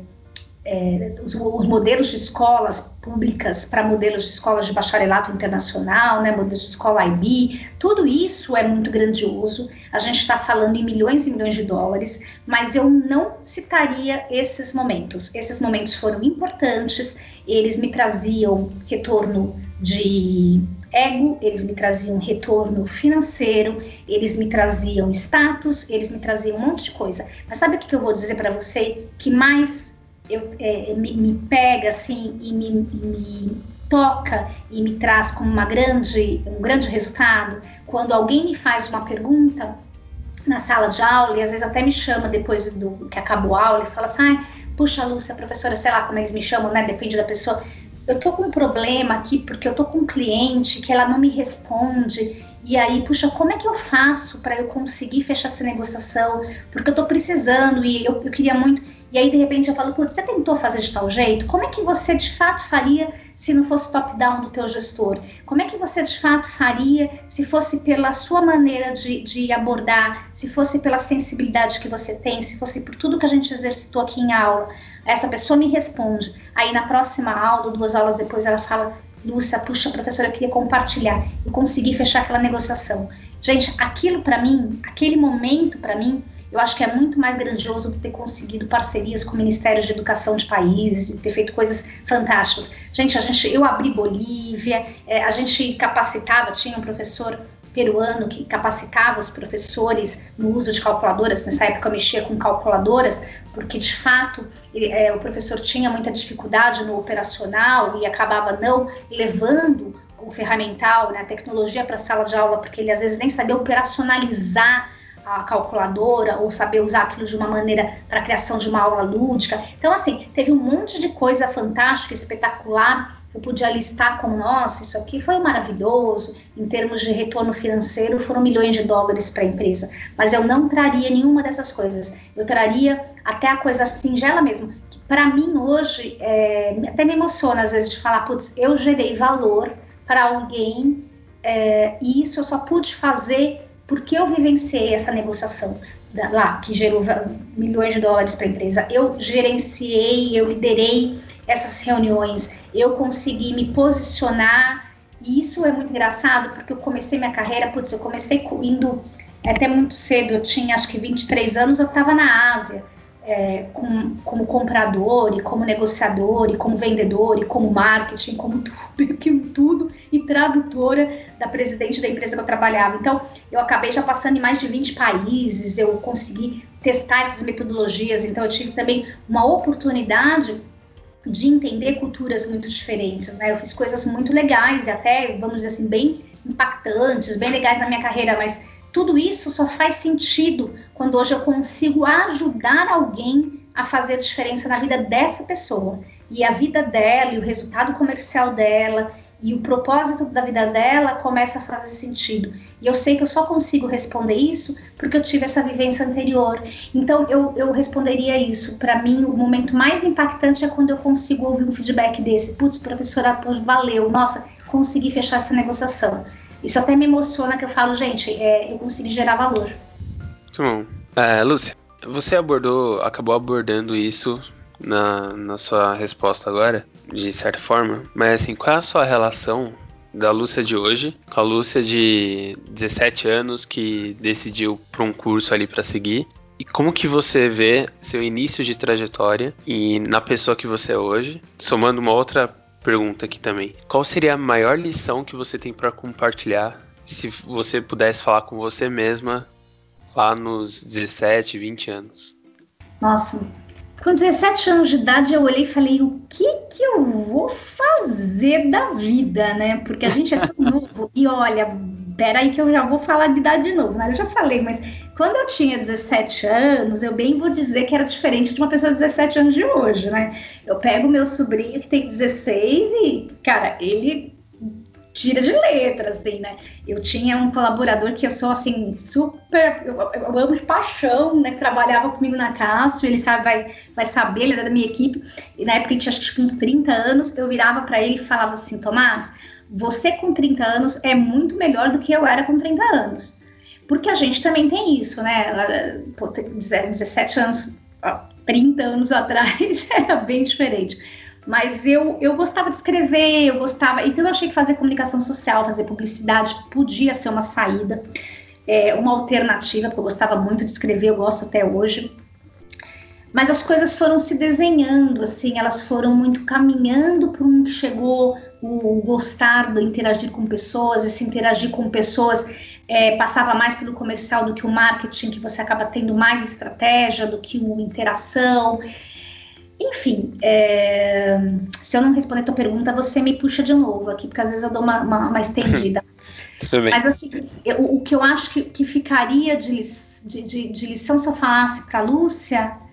é, os, os, modelos de escolas públicas para modelos de escolas de bacharelato internacional, né, modelos de escola IB, tudo isso é muito grandioso. A gente está falando em milhões e milhões de dólares, mas eu não citaria esses momentos. Esses momentos foram importantes, eles me traziam retorno de ego, eles me traziam retorno financeiro, eles me traziam status, eles me traziam um monte de coisa. Mas sabe o que eu vou dizer para você que mais eu, é, me, me, pega assim e me, me toca e me traz como uma grande, um grande resultado quando alguém me faz uma pergunta na sala de aula e às vezes até me chama depois do que acabou a aula e fala assim, ah, puxa Lúcia, professora, sei lá como eles me chamam, né? Depende da pessoa. Eu tô com um problema aqui porque eu tô com um cliente que ela não me responde e aí, puxa, como é que eu faço para eu conseguir fechar essa negociação? Porque eu tô precisando e eu, eu queria muito. E aí, de repente, eu falo, putz, você tentou fazer de tal jeito? Como é que você de fato faria se não fosse top-down do teu gestor? Como é que você de fato faria se fosse pela sua maneira de, de, abordar, se fosse pela sensibilidade que você tem, se fosse por tudo que a gente exercitou aqui em aula? Essa pessoa me responde. Aí na próxima aula, duas aulas depois, ela fala: Lúcia, puxa, professora, eu queria compartilhar e conseguir fechar aquela negociação. Gente, aquilo para mim, aquele momento para mim, eu acho que é muito mais grandioso ter conseguido parcerias com ministérios de educação de países ter feito coisas fantásticas. Gente, a gente, eu abri Bolívia, é, a gente capacitava, tinha um professor peruano que capacitava os professores no uso de calculadoras. Nessa época eu mexia com calculadoras, porque de fato ele, é, o professor tinha muita dificuldade no operacional e acabava não levando o ferramental, né, a tecnologia para a sala de aula, porque ele às vezes nem sabia operacionalizar a calculadora ou saber usar aquilo de uma maneira para a criação de uma aula lúdica. Então, assim, teve um monte de coisa fantástica, espetacular, eu podia listar como, nossa, isso aqui foi maravilhoso, em termos de retorno financeiro, foram milhões de dólares para a empresa. Mas eu não traria nenhuma dessas coisas. Eu traria até a coisa singela mesmo, que para mim hoje, é, até me emociona às vezes de falar, putz, eu gerei valor para alguém é, e isso eu só pude fazer porque eu vivenciei essa negociação lá, que gerou milhões de dólares para a empresa. Eu gerenciei, eu liderei essas reuniões, eu consegui me posicionar. E isso é muito engraçado, porque eu comecei minha carreira, putz, eu comecei indo até muito cedo, eu tinha acho que 23 anos, eu estava na Ásia é, com, como comprador e como negociador e como vendedor e como marketing, como tudo, tudo e tradutora da presidente da empresa que eu trabalhava. Então, eu acabei já passando em mais de 20 países, eu consegui testar essas metodologias, então eu tive também uma oportunidade de entender culturas muito diferentes, né? Eu fiz coisas muito legais e até, vamos dizer assim, bem impactantes, bem legais na minha carreira, mas tudo isso só faz sentido quando hoje eu consigo ajudar alguém a fazer a diferença na vida dessa pessoa. E a vida dela, e o resultado comercial dela, e o propósito da vida dela começa a fazer sentido. E eu sei que eu só consigo responder isso porque eu tive essa vivência anterior. Então eu, eu responderia isso. Para mim, o momento mais impactante é quando eu consigo ouvir um feedback desse. Putz, professora, valeu, nossa, consegui fechar essa negociação. Isso até me emociona que eu falo, gente, é, eu consegui gerar valor. Muito bom. É, Lúcia, você abordou, acabou abordando isso na, na sua resposta agora, de certa forma, mas assim, qual é a sua relação da Lúcia de hoje com a Lúcia de 17 anos que decidiu para um curso ali para seguir e como que você vê seu início de trajetória e na pessoa que você é hoje, somando uma outra pergunta aqui também. Qual seria a maior lição que você tem para compartilhar se você pudesse falar com você mesma lá nos 17, 20 anos? Nossa, com 17 anos de idade eu olhei e falei: o que que eu vou fazer da vida, né? Porque a gente é tão novo. E olha, peraí que eu já vou falar de idade de novo, né? Eu já falei, mas quando eu tinha 17 anos, eu bem vou dizer que era diferente de uma pessoa de 17 anos de hoje, né? Eu pego meu sobrinho que tem 16 e, cara, ele tira de letra, assim, né? Eu tinha um colaborador que eu sou, assim, super. Eu, eu amo de paixão, né? Que trabalhava comigo na Castro, ele sabe, vai, vai saber, ele era da minha equipe, e na época ele tinha acho que uns 30 anos, eu virava para ele e falava assim: Tomás, você com 30 anos é muito melhor do que eu era com 30 anos. Porque a gente também tem isso, né? Pô, 17 anos, 30 anos atrás era bem diferente. Mas eu, eu gostava de escrever, eu gostava. Então eu achei que fazer comunicação social, fazer publicidade podia ser uma saída, é, uma alternativa, porque eu gostava muito de escrever, eu gosto até hoje. Mas as coisas foram se desenhando, assim, elas foram muito caminhando para um que chegou o gostar do interagir com pessoas, esse interagir com pessoas é, passava mais pelo comercial do que o marketing, que você acaba tendo mais estratégia do que uma interação. enfim, é, se eu não responder a tua pergunta, você me puxa de novo aqui, porque às vezes eu dou uma, uma, uma estendida. Mas assim, eu, o que eu acho que, que ficaria de, de, de, de lição se eu falasse para Lúcia,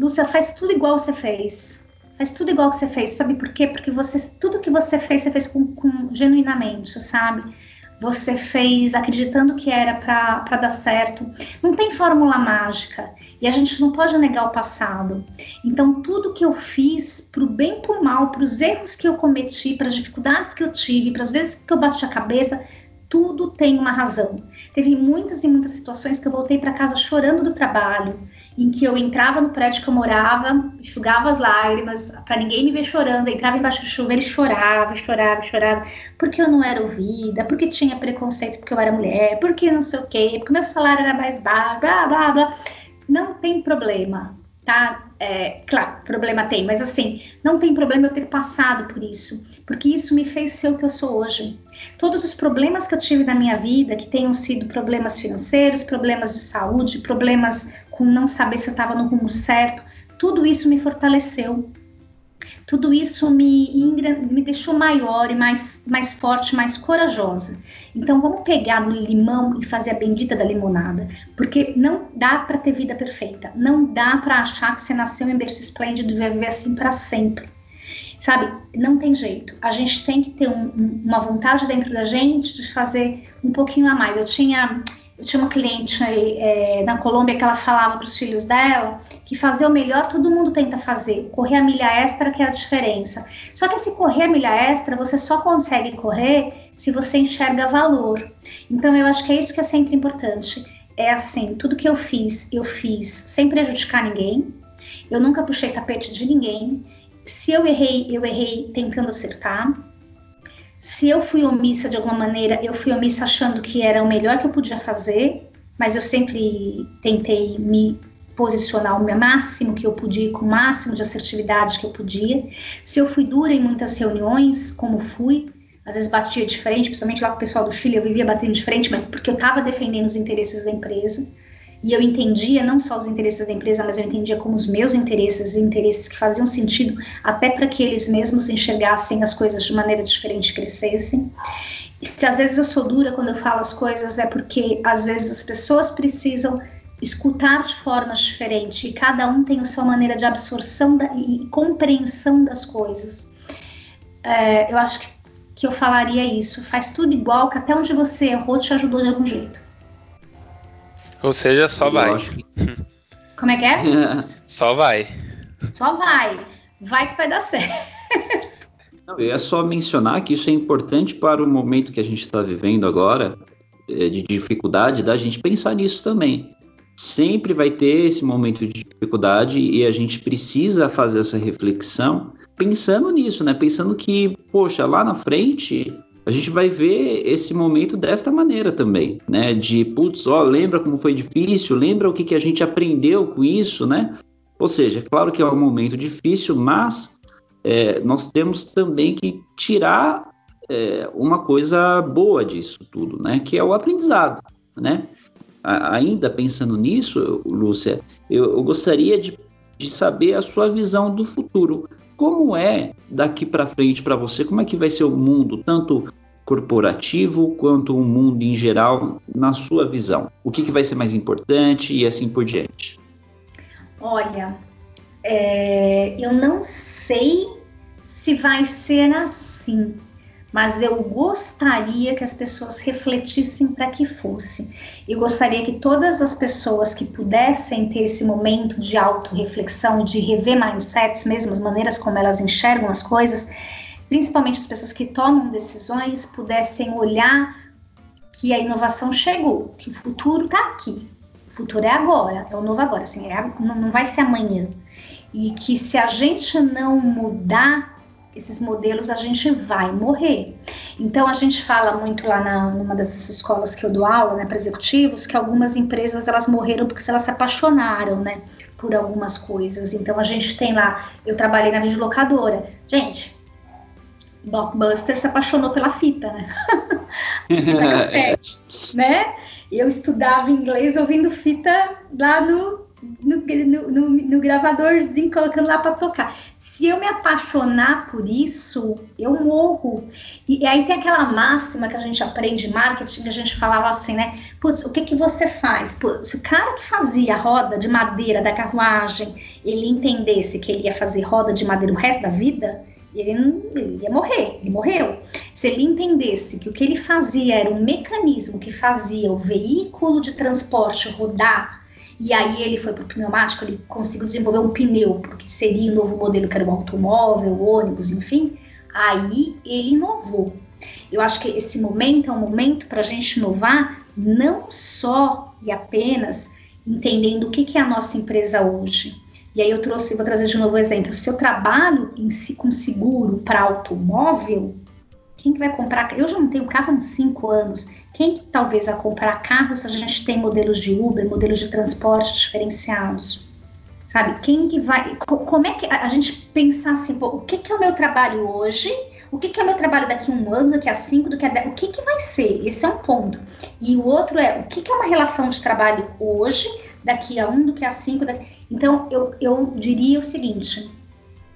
Lúcia, faz tudo igual você fez. Faz tudo igual que você fez, sabe por quê? Porque você, tudo que você fez, você fez com, com genuinamente, sabe? você fez acreditando que era para dar certo. Não tem fórmula mágica e a gente não pode negar o passado. Então, tudo que eu fiz, para o bem e para o mal, para os erros que eu cometi, para as dificuldades que eu tive, para as vezes que eu bati a cabeça, tudo tem uma razão. Teve muitas e muitas situações que eu voltei para casa chorando do trabalho, em que eu entrava no prédio que eu morava, enxugava as lágrimas, para ninguém me ver chorando, eu entrava embaixo do chuveiro e chorava, chorava, chorava, porque eu não era ouvida, porque tinha preconceito porque eu era mulher, porque não sei o quê, porque meu salário era mais baixo, blá blá blá. Não tem problema tá? É, claro, problema tem, mas assim, não tem problema eu ter passado por isso, porque isso me fez ser o que eu sou hoje. Todos os problemas que eu tive na minha vida, que tenham sido problemas financeiros, problemas de saúde, problemas com não saber se eu estava no rumo certo, tudo isso me fortaleceu tudo isso me, me deixou maior e mais, mais forte, mais corajosa. Então vamos pegar no limão e fazer a bendita da limonada, porque não dá para ter vida perfeita, não dá para achar que você nasceu em berço esplêndido e vai viver assim para sempre. Sabe, não tem jeito. A gente tem que ter um, uma vontade dentro da gente de fazer um pouquinho a mais. Eu tinha tinha uma cliente é, na Colômbia que ela falava para os filhos dela que fazer o melhor todo mundo tenta fazer, correr a milha extra que é a diferença. Só que se correr a milha extra, você só consegue correr se você enxerga valor. Então eu acho que é isso que é sempre importante. É assim, tudo que eu fiz, eu fiz sem prejudicar ninguém. Eu nunca puxei tapete de ninguém. Se eu errei, eu errei tentando acertar se eu fui omissa de alguma maneira, eu fui omissa achando que era o melhor que eu podia fazer, mas eu sempre tentei me posicionar o máximo que eu podia, com o máximo de assertividade que eu podia. Se eu fui dura em muitas reuniões, como fui, às vezes batia de frente, principalmente lá com o pessoal do Chile, eu vivia batendo de frente, mas porque eu estava defendendo os interesses da empresa e eu entendia não só os interesses da empresa, mas eu entendia como os meus interesses interesses que faziam sentido até para que eles mesmos enxergassem as coisas de maneira diferente, crescessem. E se às vezes eu sou dura quando eu falo as coisas, é porque às vezes as pessoas precisam escutar de formas diferentes e cada um tem a sua maneira de absorção da, e compreensão das coisas. É, eu acho que, que eu falaria isso. Faz tudo igual, que até onde você errou te ajudou de algum jeito. Ou seja, só Eu vai. Que... Como é que é? só vai. Só vai. Vai que vai dar certo. Não, é só mencionar que isso é importante para o momento que a gente está vivendo agora, é, de dificuldade, da gente pensar nisso também. Sempre vai ter esse momento de dificuldade e a gente precisa fazer essa reflexão pensando nisso, né? Pensando que, poxa, lá na frente a gente vai ver esse momento desta maneira também, né? De putz, ó, lembra como foi difícil, lembra o que, que a gente aprendeu com isso, né? Ou seja, é claro que é um momento difícil, mas é, nós temos também que tirar é, uma coisa boa disso tudo, né? Que é o aprendizado, né? A, ainda pensando nisso, Lúcia, eu, eu gostaria de, de saber a sua visão do futuro como é daqui para frente para você? Como é que vai ser o mundo, tanto corporativo quanto o mundo em geral, na sua visão? O que, que vai ser mais importante e assim por diante? Olha, é, eu não sei se vai ser assim, mas eu gostaria que as pessoas refletissem para que fosse. Eu gostaria que todas as pessoas que pudessem ter esse momento de autorreflexão, de rever mindsets, mesmo as maneiras como elas enxergam as coisas, principalmente as pessoas que tomam decisões, pudessem olhar que a inovação chegou, que o futuro está aqui. O futuro é agora, é o novo agora, assim, é, não vai ser amanhã. E que se a gente não mudar esses modelos, a gente vai morrer. Então a gente fala muito lá na, numa dessas escolas que eu dou aula, né, para executivos, que algumas empresas elas morreram porque elas se apaixonaram, né, por algumas coisas. Então a gente tem lá, eu trabalhei na videolocadora. Gente, Blockbuster se apaixonou pela fita, né? cassete, né? Eu estudava inglês ouvindo fita lá no no, no, no gravadorzinho, colocando lá para tocar se eu me apaixonar por isso, eu morro. E, e, aí tem aquela máxima que a gente aprende em marketing, que a gente falava assim, né? Putz, o que que você faz? Putz, se o cara que fazia roda de madeira da carruagem, ele entendesse que ele ia fazer roda de madeira o resto da vida, ele, não, ele ia morrer, ele morreu. Se ele entendesse que o que ele fazia era um mecanismo que fazia o veículo de transporte rodar e aí ele foi para o pneumático, ele conseguiu desenvolver um pneu, porque seria o novo modelo que era o automóvel, ônibus, enfim. Aí ele inovou. Eu acho que esse momento é um momento para a gente inovar não só e apenas entendendo o que, que é a nossa empresa hoje. E aí eu trouxe, vou trazer de novo o exemplo. Se eu trabalho em si com seguro para automóvel, quem que vai comprar? Eu já não tenho carro há 5 anos. Quem que talvez vai comprar carro se a gente tem modelos de Uber, modelos de transporte diferenciados? Sabe? Quem que vai. Como é que a gente pensar assim, pô, o que, que é o meu trabalho hoje? O que, que é o meu trabalho daqui a um ano, daqui a cinco, daqui a dez? O que, que vai ser? Esse é um ponto. E o outro é o que, que é uma relação de trabalho hoje, daqui a um, daqui a cinco. Daqui... Então, eu, eu diria o seguinte: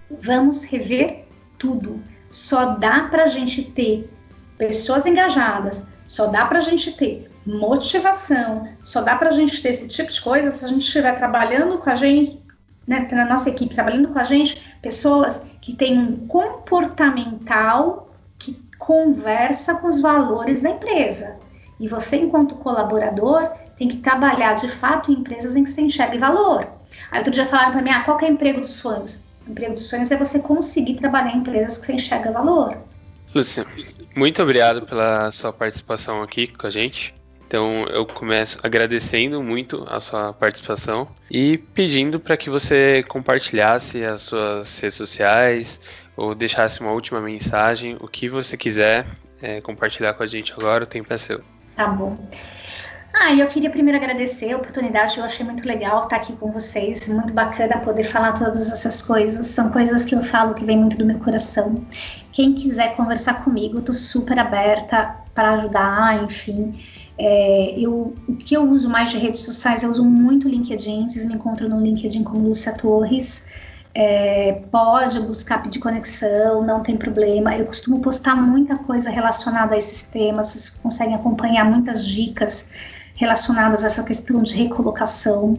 vamos rever tudo só dá para a gente ter pessoas engajadas, só dá para a gente ter motivação, só dá para a gente ter esse tipo de coisa se a gente estiver trabalhando com a gente, né, na nossa equipe, trabalhando com a gente, pessoas que têm um comportamental que conversa com os valores da empresa. E você, enquanto colaborador, tem que trabalhar de fato em empresas em que você enxergue valor. Aí outro dia falaram para mim, ah, qual é o emprego dos sonhos? Emprego dos sonhos é você conseguir trabalhar em empresas que você enxerga valor. Lúcia, muito obrigado pela sua participação aqui com a gente. Então eu começo agradecendo muito a sua participação e pedindo para que você compartilhasse as suas redes sociais ou deixasse uma última mensagem, o que você quiser é, compartilhar com a gente agora, o tempo é seu. Tá bom. Ah, eu queria primeiro agradecer a oportunidade, eu achei muito legal estar aqui com vocês, muito bacana poder falar todas essas coisas, são coisas que eu falo que vem muito do meu coração. Quem quiser conversar comigo, estou super aberta para ajudar, enfim. É, eu, o que eu uso mais de redes sociais, eu uso muito LinkedIn, vocês me encontram no LinkedIn como Lúcia Torres. É, pode buscar pedir conexão, não tem problema. Eu costumo postar muita coisa relacionada a esses temas, vocês conseguem acompanhar muitas dicas relacionadas a essa questão de recolocação.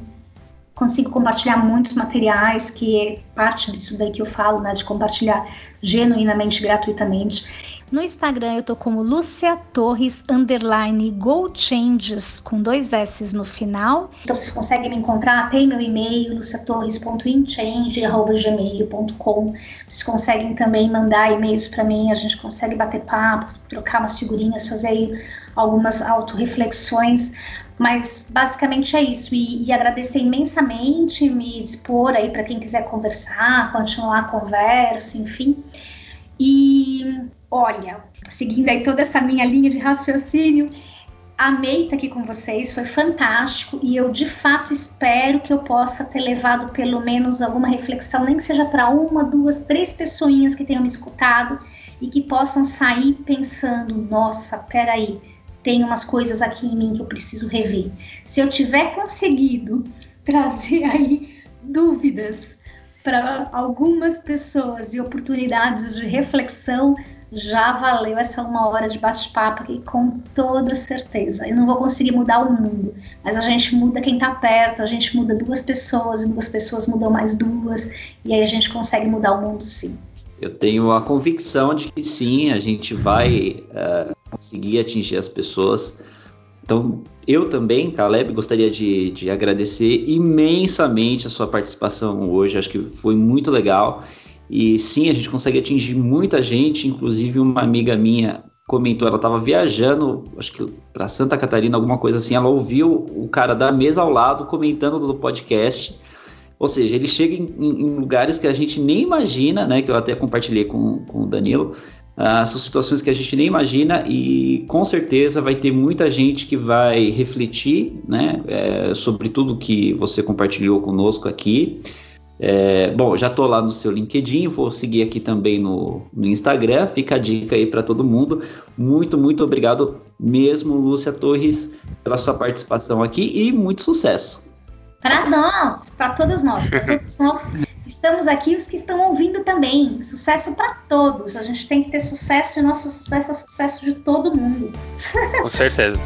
Consigo compartilhar muitos materiais, que é parte disso daí que eu falo, né, de compartilhar genuinamente, gratuitamente. No Instagram eu tô como Lúcia Torres underline Go Changes com dois S no final. Então vocês conseguem me encontrar, tem meu e-mail luciatorres.inchange@gmail.com. Vocês conseguem também mandar e-mails para mim, a gente consegue bater papo, trocar umas figurinhas, fazer algumas autorreflexões. Mas basicamente é isso. E, e agradecer imensamente, me dispor aí para quem quiser conversar, continuar a conversa, enfim. E olha, seguindo aí toda essa minha linha de raciocínio, amei estar aqui com vocês, foi fantástico e eu de fato espero que eu possa ter levado pelo menos alguma reflexão, nem que seja para uma, duas, três pessoinhas que tenham me escutado e que possam sair pensando: nossa, peraí, tem umas coisas aqui em mim que eu preciso rever. Se eu tiver conseguido trazer aí dúvidas para algumas pessoas e oportunidades de reflexão, já valeu essa uma hora de bate-papo aqui com toda certeza. Eu não vou conseguir mudar o mundo, mas a gente muda quem está perto, a gente muda duas pessoas e duas pessoas mudam mais duas, e aí a gente consegue mudar o mundo sim. Eu tenho a convicção de que sim, a gente vai uh, conseguir atingir as pessoas. Então, eu também, Caleb, gostaria de, de agradecer imensamente a sua participação hoje. Acho que foi muito legal. E sim, a gente consegue atingir muita gente, inclusive uma amiga minha comentou, ela estava viajando, acho que para Santa Catarina, alguma coisa assim, ela ouviu o cara da mesa ao lado comentando do podcast. Ou seja, ele chega em, em lugares que a gente nem imagina, né? Que eu até compartilhei com, com o Danilo. Uh, são situações que a gente nem imagina e com certeza vai ter muita gente que vai refletir né, é, sobre tudo que você compartilhou conosco aqui. É, bom, já estou lá no seu LinkedIn, vou seguir aqui também no, no Instagram. Fica a dica aí para todo mundo. Muito, muito obrigado mesmo, Lúcia Torres, pela sua participação aqui e muito sucesso. Para nós, para todos nós, para todos nós estamos aqui os que estão ouvindo também. Sucesso para todos. A gente tem que ter sucesso e nosso sucesso é o sucesso de todo mundo. Com certeza.